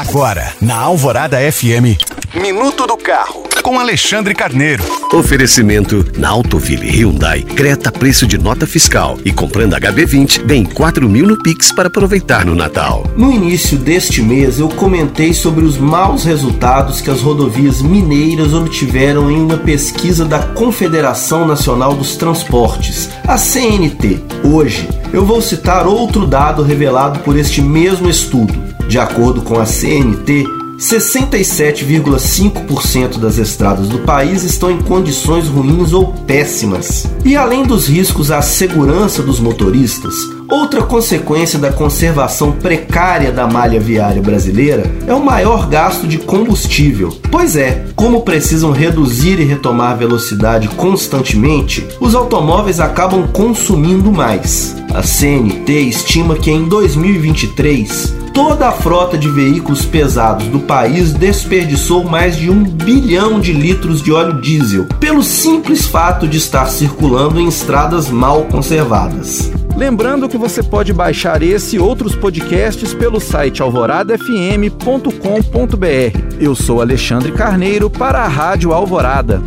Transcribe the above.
Agora, na Alvorada FM, Minuto do Carro, com Alexandre Carneiro. Oferecimento na Autoville Hyundai, Creta preço de nota fiscal e comprando HB20, bem 4 mil no Pix para aproveitar no Natal. No início deste mês, eu comentei sobre os maus resultados que as rodovias mineiras obtiveram em uma pesquisa da Confederação Nacional dos Transportes, a CNT. Hoje, eu vou citar outro dado revelado por este mesmo estudo. De acordo com a CNT, 67,5% das estradas do país estão em condições ruins ou péssimas. E além dos riscos à segurança dos motoristas, outra consequência da conservação precária da malha viária brasileira é o maior gasto de combustível. Pois é, como precisam reduzir e retomar velocidade constantemente, os automóveis acabam consumindo mais. A CNT estima que em 2023 toda a frota de veículos pesados do país desperdiçou mais de um bilhão de litros de óleo diesel, pelo simples fato de estar circulando em estradas mal conservadas. Lembrando que você pode baixar esse e outros podcasts pelo site alvoradafm.com.br. Eu sou Alexandre Carneiro para a Rádio Alvorada.